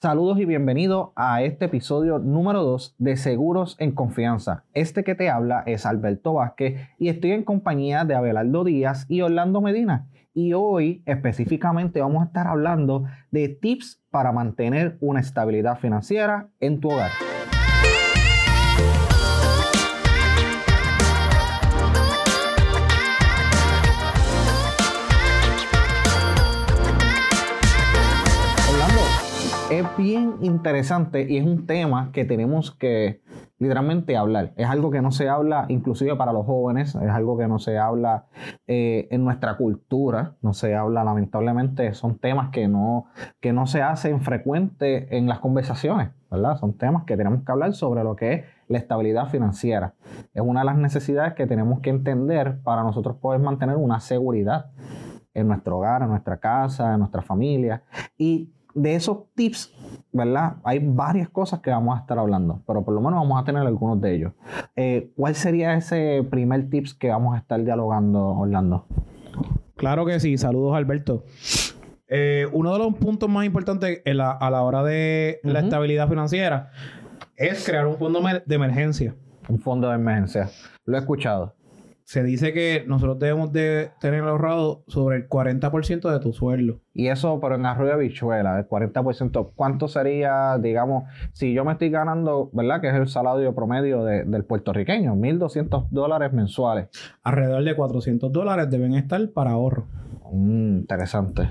Saludos y bienvenido a este episodio número 2 de Seguros en Confianza. Este que te habla es Alberto Vázquez y estoy en compañía de Abelardo Díaz y Orlando Medina. Y hoy específicamente vamos a estar hablando de tips para mantener una estabilidad financiera en tu hogar. Es bien interesante y es un tema que tenemos que literalmente hablar. Es algo que no se habla inclusive para los jóvenes, es algo que no se habla eh, en nuestra cultura, no se habla lamentablemente, son temas que no, que no se hacen frecuente en las conversaciones, ¿verdad? Son temas que tenemos que hablar sobre lo que es la estabilidad financiera. Es una de las necesidades que tenemos que entender para nosotros poder mantener una seguridad en nuestro hogar, en nuestra casa, en nuestra familia. Y de esos tips, ¿verdad? Hay varias cosas que vamos a estar hablando, pero por lo menos vamos a tener algunos de ellos. Eh, ¿Cuál sería ese primer tips que vamos a estar dialogando, Orlando? Claro que sí. Saludos, Alberto. Eh, uno de los puntos más importantes a la hora de la estabilidad financiera es crear un fondo de emergencia. Un fondo de emergencia. Lo he escuchado se dice que nosotros debemos de tener ahorrado sobre el 40% de tu sueldo. Y eso, pero en arroyo de bichuela, el 40%, ¿cuánto sería, digamos, si yo me estoy ganando, ¿verdad? Que es el salario promedio del puertorriqueño, 1.200 dólares mensuales. Alrededor de 400 dólares deben estar para ahorro. Mm, interesante.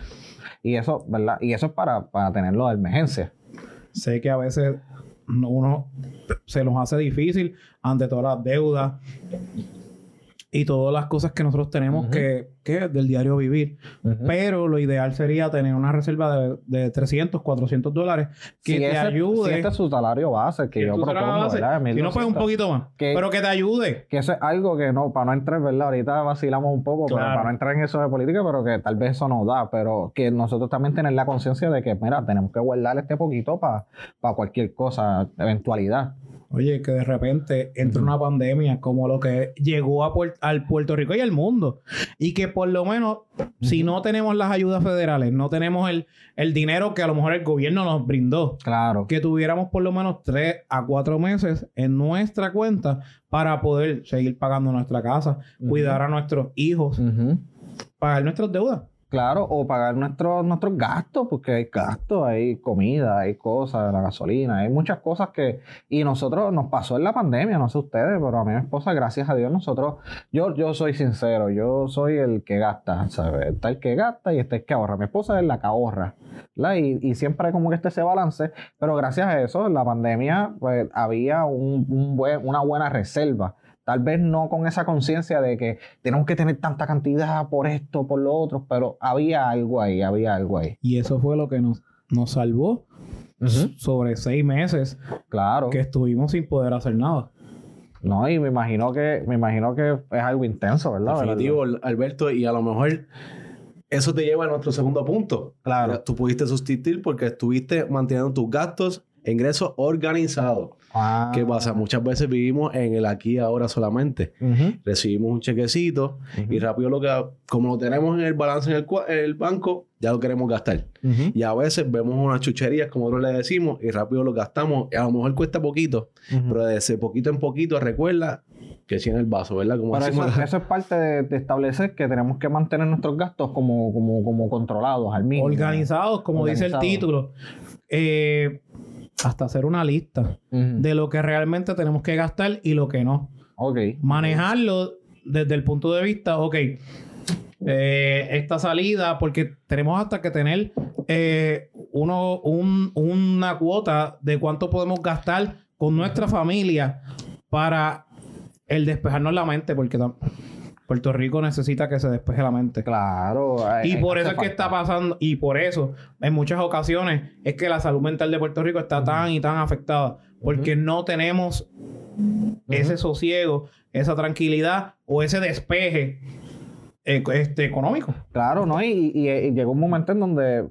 Y eso, ¿verdad? Y eso es para, para tenerlo de emergencia. Sé que a veces uno se nos hace difícil ante todas las deudas y todas las cosas que nosotros tenemos que, que del diario vivir. Pero lo ideal sería tener una reserva de, de 300, 400 dólares que te ayude. Si este es su salario base que yo propongo, ¿verdad? Si no, pues un poquito más. pero que te ayude. Que eso es algo que no, para no entrar, ¿verdad? Ahorita vacilamos un poco, para no entrar en eso de política, pero que tal vez eso no da. Pero que nosotros también tener la conciencia de que, mira, tenemos que guardar este poquito para cualquier cosa, eventualidad. Oye, que de repente entra una pandemia como lo que llegó a al Puerto Rico y al mundo. Y que por lo menos, si no tenemos las ayudas federales, no tenemos el, el, dinero que a lo mejor el gobierno nos brindó. Claro. Que tuviéramos por lo menos tres a cuatro meses en nuestra cuenta para poder seguir pagando nuestra casa, cuidar a nuestros hijos, pagar nuestras deudas. Claro, o pagar nuestros, nuestros gastos, porque hay gastos, hay comida, hay cosas, la gasolina, hay muchas cosas que... Y nosotros nos pasó en la pandemia, no sé ustedes, pero a mi esposa, gracias a Dios, nosotros... Yo, yo soy sincero, yo soy el que gasta, ¿sabes? Está el que gasta y está el que ahorra. Mi esposa es la que ahorra, ¿verdad? Y, y siempre hay como que este ese balance, pero gracias a eso, en la pandemia, pues había un, un buen, una buena reserva Tal vez no con esa conciencia de que tenemos que tener tanta cantidad por esto, por lo otro, pero había algo ahí, había algo ahí. Y eso fue lo que nos, nos salvó sobre seis meses. Claro. Que estuvimos sin poder hacer nada. No, y me imagino que, me imagino que es algo intenso, ¿verdad? Definitivo, Alberto, y a lo mejor eso te lleva a nuestro segundo punto. Claro. Tú pudiste sustituir porque estuviste manteniendo tus gastos ingresos organizados. Ah. ¿Qué pasa? Muchas veces vivimos en el aquí y ahora solamente. Recibimos un chequecito y rápido lo que, como lo tenemos en el balance en el, banco, ya lo queremos gastar. Y a veces vemos unas chucherías, como nosotros le decimos, y rápido lo gastamos. A lo mejor cuesta poquito, pero de ese poquito en poquito recuerda que sí en el vaso, ¿verdad? Como eso, eso, es parte de, establecer que tenemos que mantener nuestros gastos como, como, como controlados al mínimo. Organizados, como dice el título. Eh, hasta hacer una lista de lo que realmente tenemos que gastar y lo que no. Ok. Manejarlo desde el punto de vista, ok, eh, esta salida, porque tenemos hasta que tener eh, uno, una cuota de cuánto podemos gastar con nuestra familia para el despejarnos la mente, porque Puerto Rico necesita que se despeje la mente. Claro. y por eso es que está pasando, y por eso, en muchas ocasiones, es que la salud mental de Puerto Rico está tan y tan afectada. Porque no tenemos ese sosiego, esa tranquilidad o ese despeje eh, este, económico. Claro, ¿no? Y, y, llegó un momento en donde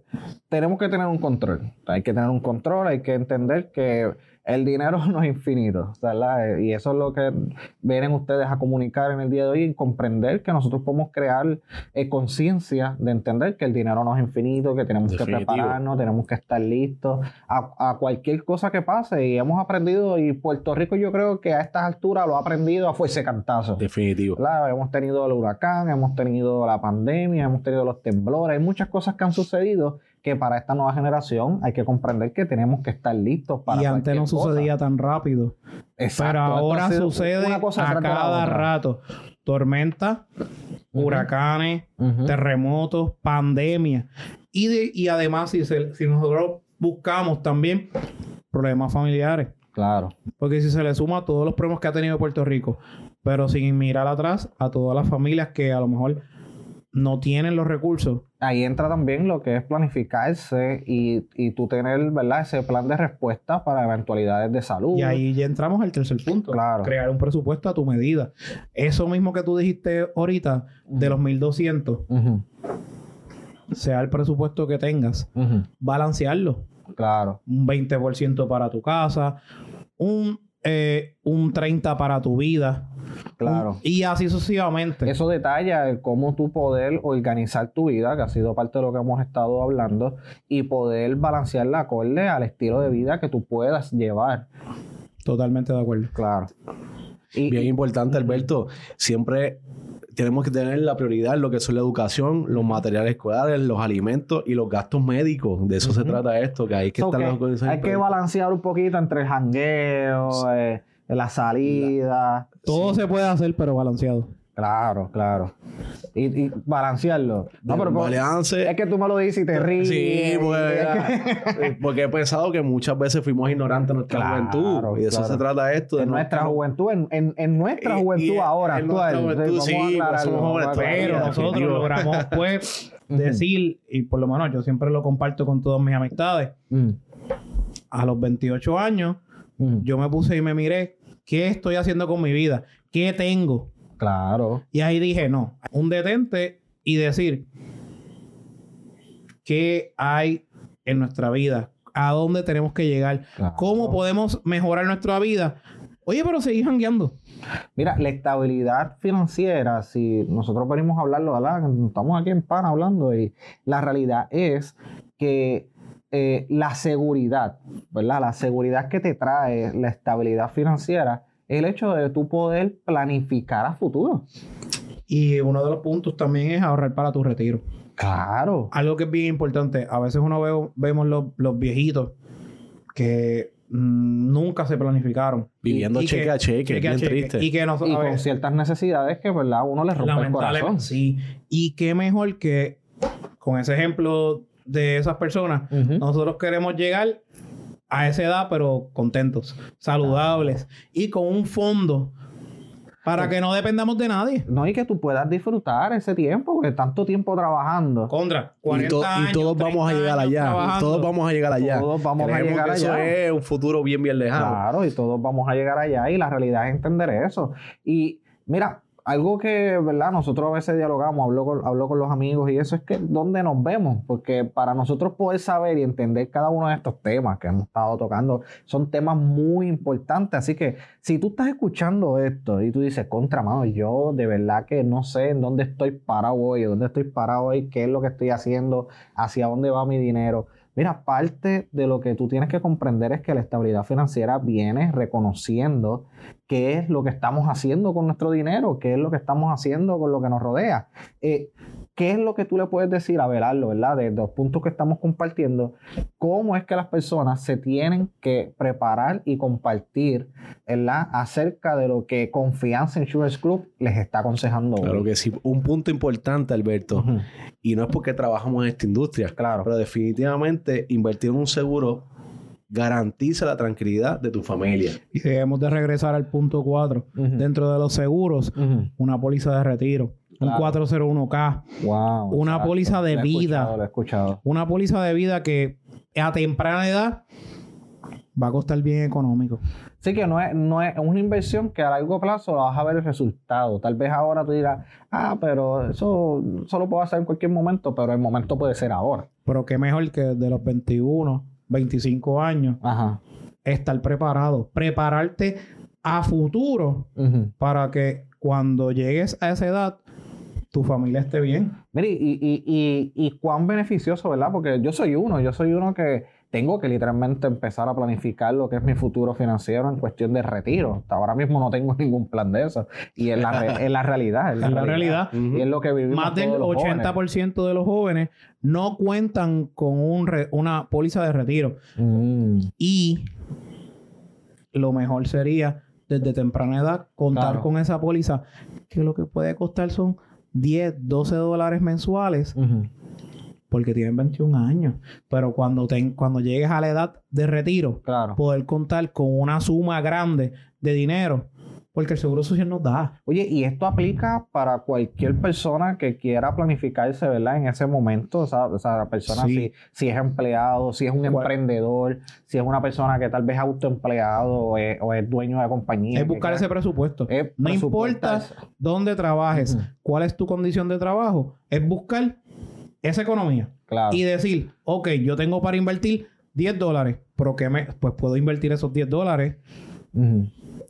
tenemos que tener un control. Hay que tener un control, hay que entender que el dinero no es infinito, ¿verdad? Y eso es lo que vienen ustedes a comunicar en el día de hoy y comprender que nosotros podemos crear eh, conciencia de entender que el dinero no es infinito, que tenemos que prepararnos, tenemos que estar listos a, cualquier cosa que pase. Y hemos aprendido, y Puerto Rico yo creo que a estas alturas lo ha aprendido a fuese cantazo. Definitivo. Claro, hemos tenido el huracán, hemos tenido la pandemia, hemos tenido los temblores, hay muchas cosas que han sucedido que para esta nueva generación hay que comprender que tenemos que estar listos para. Y antes no sucedía tan rápido. Exacto. Pero ahora sucede a cada rato. Tormentas, huracanes, terremotos, pandemia. Y, y además, si, si nosotros buscamos también problemas familiares. Claro. Porque si se le suma todos los problemas que ha tenido Puerto Rico, pero sin mirar atrás a todas las familias que a lo mejor no tienen los recursos. Ahí entra también lo que es planificarse y, y tú tener, ¿verdad? Ese plan de respuesta para eventualidades de salud. Y ahí ya entramos al tercer punto. Claro. Crear un presupuesto a tu medida. Eso mismo que tú dijiste ahorita, de los 1200, sea el presupuesto que tengas, balancearlo. Claro. Un 20% para tu casa, un, eh, un 30% para tu vida Claro. Y así sucesivamente. Eso detalla cómo tú poder organizar tu vida, que ha sido parte de lo que hemos estado hablando, y poder balancear la acorde al estilo de vida que tú puedas llevar. Totalmente de acuerdo. Claro. Y, Bien importante, Alberto. Siempre tenemos que tener la prioridad en lo que son la educación, los materiales escolares, los alimentos y los gastos médicos. De eso se trata esto, que hay que estar Hay que balancear un poquito entre el jangueo, eh, la salida. Todo se puede hacer, pero balanceado. Claro, claro. Y, balancearlo. No, pero balance. es que tú me lo dices y te ríes. Sí, pues, porque he pensado que muchas veces fuimos ignorantes en nuestra juventud. Y de eso se trata esto. en nuestra juventud, en, en, nuestra juventud ahora, en Nuestra juventud, sí, pues, somos Pero nosotros logramos, pues, decir, y por lo menos yo siempre lo comparto con todas mis amistades, mm. a los 28 años, mm. yo me puse y me miré ¿Qué estoy haciendo con mi vida? ¿Qué tengo? Claro. Y ahí dije, no, un detente y decir, ¿qué hay en nuestra vida? ¿A dónde tenemos que llegar? ¿Cómo podemos mejorar nuestra vida? Oye, pero seguir jangueando. Mira, la estabilidad financiera, si nosotros venimos a hablarlo, ¿verdad? Estamos aquí en PAN hablando y la realidad es que eh, la seguridad, ¿verdad? La seguridad que te trae la estabilidad financiera es el hecho de tú poder planificar a futuro. Y uno de los puntos también es ahorrar para tu retiro. Claro. Algo que es bien importante. A veces uno ve, vemos los, viejitos que mm, nunca se planificaron. Viviendo cheque a cheque, bien triste. Y, que no, con ciertas necesidades que, ¿verdad? Uno les rompe el corazón. Sí. Y qué mejor que con ese ejemplo de esas personas, nosotros queremos llegar a esa edad, pero contentos, saludables y con un fondo para que no dependamos de nadie. No, y que tú puedas disfrutar ese tiempo, porque tanto tiempo trabajando. Contra, 40 y, y todos vamos a llegar allá. Todos vamos a llegar allá. Todos vamos a llegar allá. Eso es un futuro bien, bien lejano. Claro, y todos vamos a llegar allá. Y la realidad es entender eso. Y mira, algo que, ¿verdad? Nosotros a veces dialogamos, hablo con, hablo con los amigos y eso es que dónde nos vemos, porque para nosotros poder saber y entender cada uno de estos temas que hemos estado tocando, son temas muy importantes. Así que si tú estás escuchando esto y tú dices, contra mano, yo de verdad que no sé en dónde estoy parado hoy, dónde estoy parado hoy, qué es lo que estoy haciendo, hacia dónde va mi dinero. Mira, parte de lo que tú tienes que comprender es que la estabilidad financiera viene reconociendo qué es lo que estamos haciendo con nuestro dinero, qué es lo que estamos haciendo con lo que nos rodea. Eh, ¿Qué es lo que tú le puedes decir a Verarlo, verdad? De los puntos que estamos compartiendo, cómo es que las personas se tienen que preparar y compartir, ¿verdad? Acerca de lo que Confianza Insurance Club les está aconsejando. Claro que sí. Un punto importante, Alberto, y no es porque trabajamos en esta industria, claro. pero definitivamente invertir en un seguro garantiza la tranquilidad de tu familia. Y debemos de regresar al punto 4. Dentro de los seguros, una póliza de retiro un 401k. Wow, una póliza de vida. lo he escuchado. Una póliza de vida que a temprana edad va a costar bien económico. Sí, que no es, no es una inversión que a largo plazo vas a ver el resultado. Tal vez ahora tú digas, ah, pero eso solo puedo hacer en cualquier momento, pero el momento puede ser ahora. Pero qué mejor que desde los 21, 25 años Ajá. estar preparado. Prepararte a futuro para que cuando llegues a esa edad, tu familia esté bien. Mire, y, y, y, y cuán beneficioso, ¿verdad? Porque yo soy uno, yo soy uno que tengo que literalmente empezar a planificar lo que es mi futuro financiero en cuestión de retiro. Hasta ahora mismo no tengo ningún plan de eso. Y es la, es la realidad. Es la, realidad. Y es lo que vivimos Más del todos los jóvenes. 80% de los jóvenes no cuentan con un re- una póliza de retiro. Mm, Y lo mejor sería desde temprana edad contar Claro. con esa póliza que lo que puede costar son 10, 12 dólares mensuales. Porque tienen 21 años. Pero cuando, cuando llegues a la edad de retiro, Claro. poder contar con una suma grande de dinero porque el seguro social nos da. Oye, y esto aplica para cualquier persona que quiera planificarse, ¿verdad? En ese momento, o sea, o sea, la persona Sí. si, si es empleado, si es un Cual- emprendedor, si es una persona que tal vez es autoempleado o es, o es dueño de compañía. Es buscar ese presupuesto. es No importa dónde trabajes, cuál es tu condición de trabajo, es buscar esa economía Claro. y decir, ok, yo tengo para invertir 10 dólares, pero que me, pues puedo invertir esos 10 dólares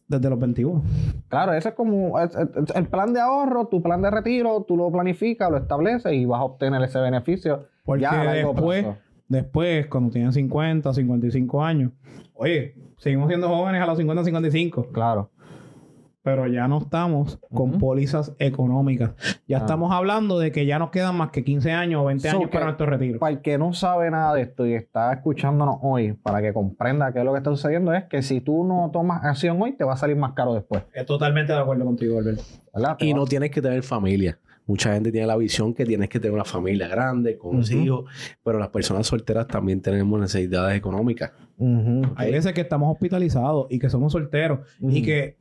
desde los 21. Claro, ese es como es- es- el plan de ahorro, tu plan de retiro, tú lo planificas, lo estableces y vas a obtener ese beneficio. Porque ya a largo después, plazo. después, cuando tienen 50, 55 años, oye, seguimos siendo jóvenes a los 50, 55, Claro. Pero ya no estamos con Ujú. pólizas económicas. Ya Ah. estamos hablando de que ya nos quedan más que 15 años o 20 So años para nuestro retiro. Para el que no sabe nada de esto y está escuchándonos hoy, para que comprenda qué es lo que está sucediendo, es que si tú no tomas acción hoy, te va a salir más caro después. Estoy totalmente de acuerdo contigo, Alberto. Y no tienes que tener familia. Mucha gente tiene la visión que tienes que tener una familia grande, con Ujú. hijos, pero las personas solteras también tenemos necesidades económicas. Hay veces que estamos hospitalizados y que somos solteros y que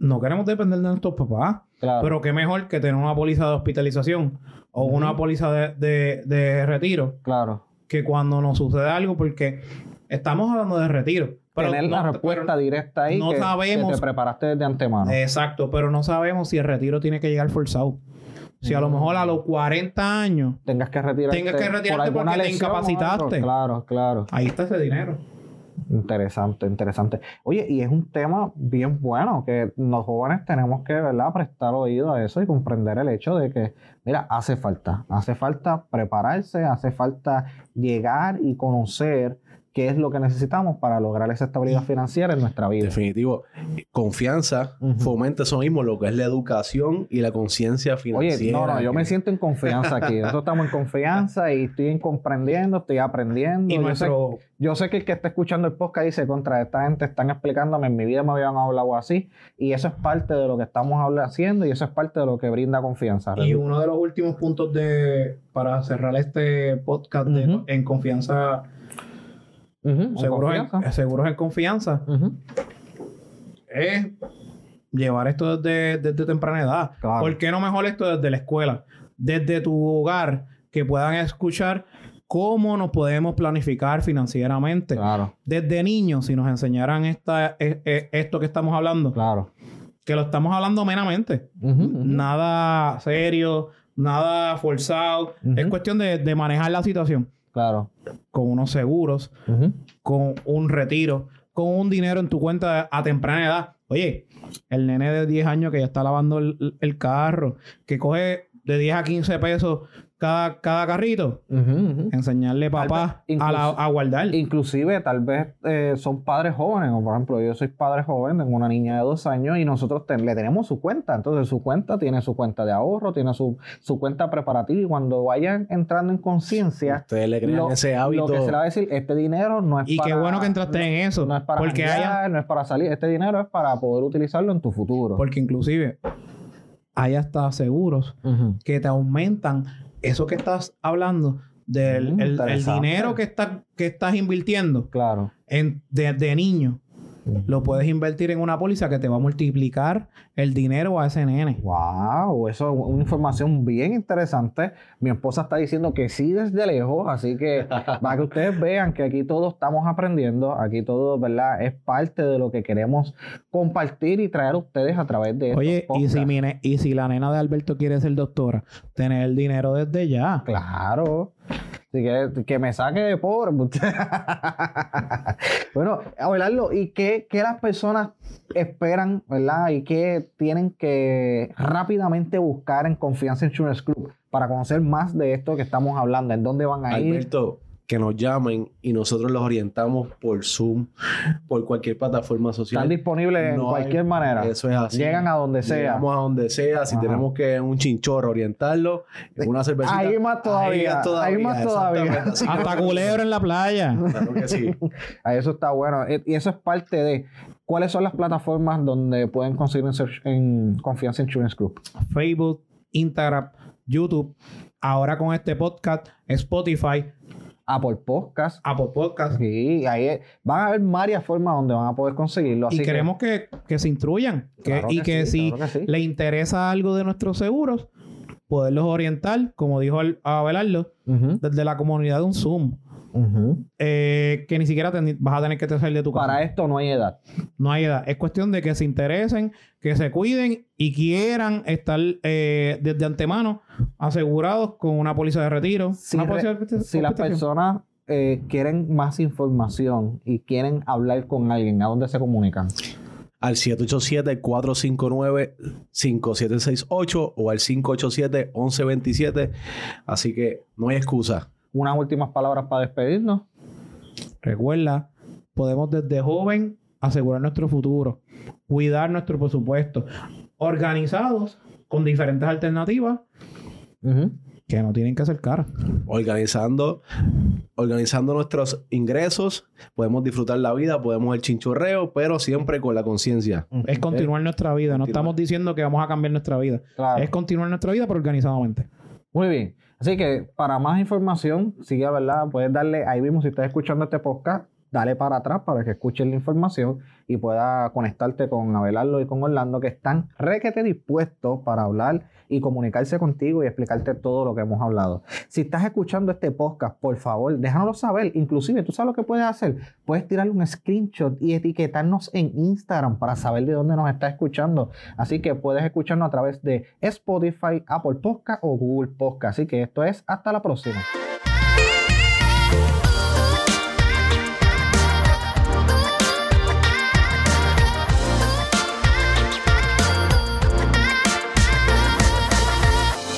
no queremos depender de nuestros papás. Claro. Pero qué mejor que tener una póliza de hospitalización o una póliza de, de- de retiro claro. que cuando nos sucede algo, porque estamos hablando de retiro. Pero Tener la no- respuesta pero- directa ahí no que, que sabemos- te preparaste desde antemano. Exacto, pero no sabemos si el retiro tiene que llegar forzado. Si a lo Mm. mejor a los 40 años, tengas que retirarte. Tengas que retirarte por porque te incapacitaste. Claro, claro. ahí está ese dinero. Interesante, interesante. Oye, y es un tema bien bueno que los jóvenes tenemos que, ¿verdad?, prestar oído a eso y comprender el hecho de que, mira, hace falta, hace falta prepararse, hace falta llegar y conocer qué es lo que necesitamos para lograr esa estabilidad financiera en nuestra vida. Definitivo. Confianza fomenta eso mismo, lo que es la educación y la conciencia financiera. Oye, no, no, yo me siento en confianza aquí. Nosotros estamos en confianza y estoy en comprendiendo, estoy aprendiendo. Y Yo sé- nuestro, Yo sé que el que está escuchando el podcast dice, contra esta gente están explicándome, en mi vida me habían hablado así, y eso es parte de lo que estamos haciendo y eso es parte de lo que brinda confianza. y uno de los últimos puntos de para cerrar este podcast de- en confianza, Seguros en, confianza. seguros en confianza, es llevar esto desde, desde temprana edad. Claro. ¿Por qué no mejor esto desde la escuela? Desde tu hogar, que puedan escuchar cómo nos podemos planificar financieramente. Claro, Desde niños, si nos enseñaran esta, e- e- esto que estamos hablando, claro. que lo estamos hablando meramente. Nada serio, nada forzado. Es cuestión de, de manejar la situación Claro. con unos seguros, con un retiro, con un dinero en tu cuenta a temprana edad. Oye, el nene de 10 años que ya está lavando el, el carro, que coge de 10 a 15 pesos cada, cada carrito, enseñarle papá vez, a, la- a guardar. Inclusive, tal vez eh, son padres jóvenes, o por ejemplo, yo soy padre joven, tengo una niña de dos años y nosotros ten- le tenemos su cuenta. Entonces, su cuenta tiene su cuenta de ahorro, tiene su, su cuenta preparativa y cuando vayan entrando en conciencia, Ustedes le crean lo, ese hábito. lo que se le va a decir, este dinero no es y para... qué bueno que entraste no- en eso. No es para porque haya, no es para salir. Este dinero es para poder utilizarlo en tu futuro. porque inclusive hay hasta seguros que te aumentan eso que estás hablando del Mm, el- el, dinero que, está, que estás invirtiendo Claro. en, de, de niño. Lo puedes invertir en una póliza que te va a multiplicar el dinero a ese nene. Wow, eso es una información bien interesante. Mi esposa está diciendo que sí desde lejos, así que para que ustedes vean que aquí todos estamos aprendiendo, aquí todo, ¿verdad? Es parte de lo que queremos compartir y traer a ustedes a través de estos Oye, y si, mi y si la nena de Alberto quiere ser doctora, tener el dinero desde ya. Claro. Si que, me saque de pobre. bueno, hablarlo. ¿y qué, qué, las personas esperan, verdad? ¿Y qué tienen que rápidamente buscar en Confianza Insurance Club para conocer más de esto que estamos hablando? ¿En dónde van a ir? Que nos llamen y nosotros los orientamos por Zoom, por cualquier plataforma social. Están disponibles en cualquier manera. Eso es así. Llegan a donde sea. Llegamos a donde sea. Si tenemos que en un chinchorro orientarlo, en una cervecita. Ahí más todavía. Ahí más todavía. Hasta culebra en la playa. Claro que sí. eso está bueno. E, y eso es parte de... ¿Cuáles son las plataformas donde pueden conseguir en Confianza Insurance Group? Facebook, Instagram, YouTube. Ahora con este podcast, Spotify, Apple Podcast. Apple Podcast. Sí, ahí van a haber varias formas donde van a poder conseguirlo. y queremos que, se instruyan. y que, si le interesa algo de nuestros seguros, poderlos orientar, como dijo Abelardo, desde la comunidad de un Zoom. Eh, que ni siquiera vas a tener que salir de tu casa. Para esto no hay edad. No hay edad. Es cuestión de que se interesen, que se cuiden y quieran estar eh, desde antemano asegurados con una póliza de retiro. Si, si las personas eh, quieren más información y quieren hablar con alguien, ¿a dónde se comunican? Al 787-459-5768 o al 587-1127. Así que no hay excusa unas últimas palabras para despedirnos. Recuerda, podemos desde joven asegurar nuestro futuro, cuidar nuestro presupuesto, organizados con diferentes alternativas que no tienen que ser caras. Organizando, organizando nuestros ingresos, podemos disfrutar la vida, podemos el chinchorreo, pero siempre con la conciencia. Es continuar nuestra vida. No estamos diciendo que vamos a cambiar nuestra vida. Es continuar nuestra vida, pero organizadamente. Muy bien. Así que para más información, sigue, ¿verdad? Puedes darle ahí mismo, si estás escuchando este podcast, dale para atrás para que escuches la información y pueda conectarte con Abelardo y con Orlando, que están requete dispuestos para hablar y comunicarse contigo y explicarte todo lo que hemos hablado. Si estás escuchando este podcast, por favor, déjanoslo saber. Inclusive, tú sabes lo que puedes hacer. Puedes tirarle un screenshot y etiquetarnos en Instagram para saber de dónde nos está escuchando. Así que puedes escucharnos a través de Spotify, Apple Podcast o Google Podcast. Así que esto es hasta la próxima.